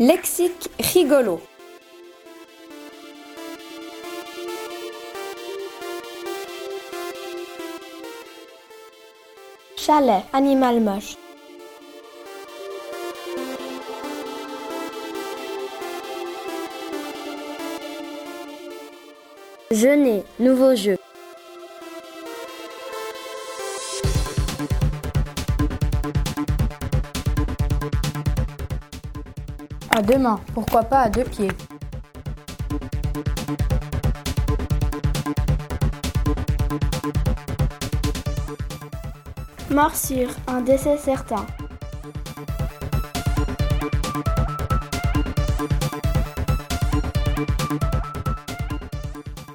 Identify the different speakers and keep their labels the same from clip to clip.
Speaker 1: Lexique rigolo. Chalet, animal moche. Jeûner, nouveau jeu.
Speaker 2: À deux mains, pourquoi pas à deux pieds
Speaker 3: Morsure, un décès certain.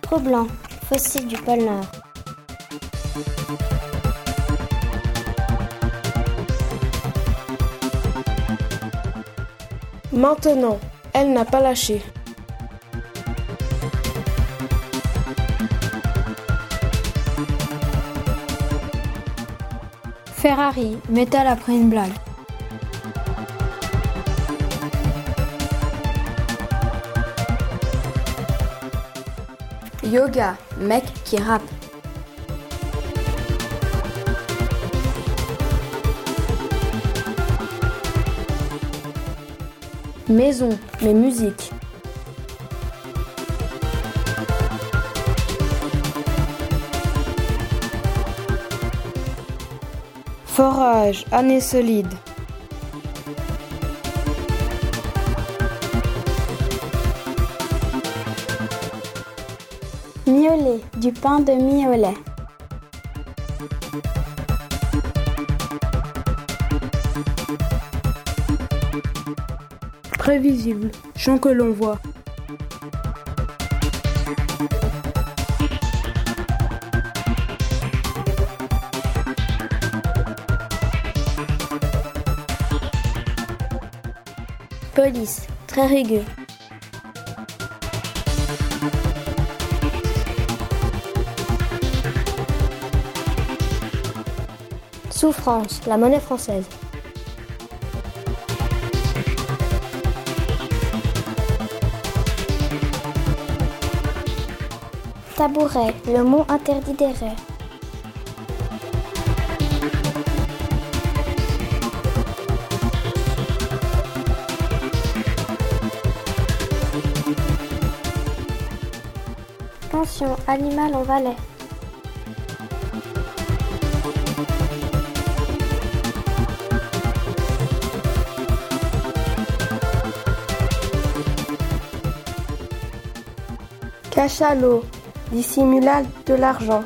Speaker 4: Trop fossile du pôle Nord.
Speaker 5: Maintenant, elle n'a pas lâché.
Speaker 2: Ferrari, métal après une blague.
Speaker 1: Yoga, mec qui rappe. Maison, mais musique.
Speaker 5: Forage, année solide.
Speaker 3: Miolet, du pain de miolet.
Speaker 5: Prévisible, chant que l'on voit.
Speaker 4: Police, très rugueux. Souffrance, la monnaie française. Tabouret, le mot interdit des rêves. Pension, animal en Valais.
Speaker 5: Cachalot, dissimula de l'argent.